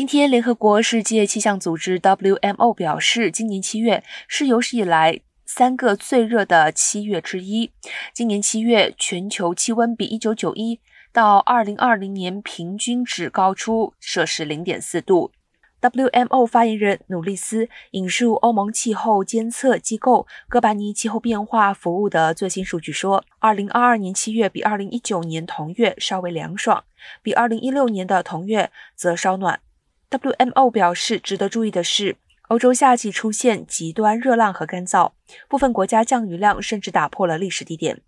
今天，联合国世界气象组织 （WMO） 表示，今年七月是有史以来三个最热的七月之一。今年七月，全球气温比一九九一到二零二零年平均值高出摄氏零点四度。WMO 发言人努利斯引述欧盟气候监测机构哥白尼气候变化服务的最新数据说，2022年七月比2019年同月稍微凉爽，比2016年的同月则稍暖。WMO 表示，值得注意的是，欧洲夏季出现极端热浪和干燥，部分国家降雨量甚至打破了历史低点。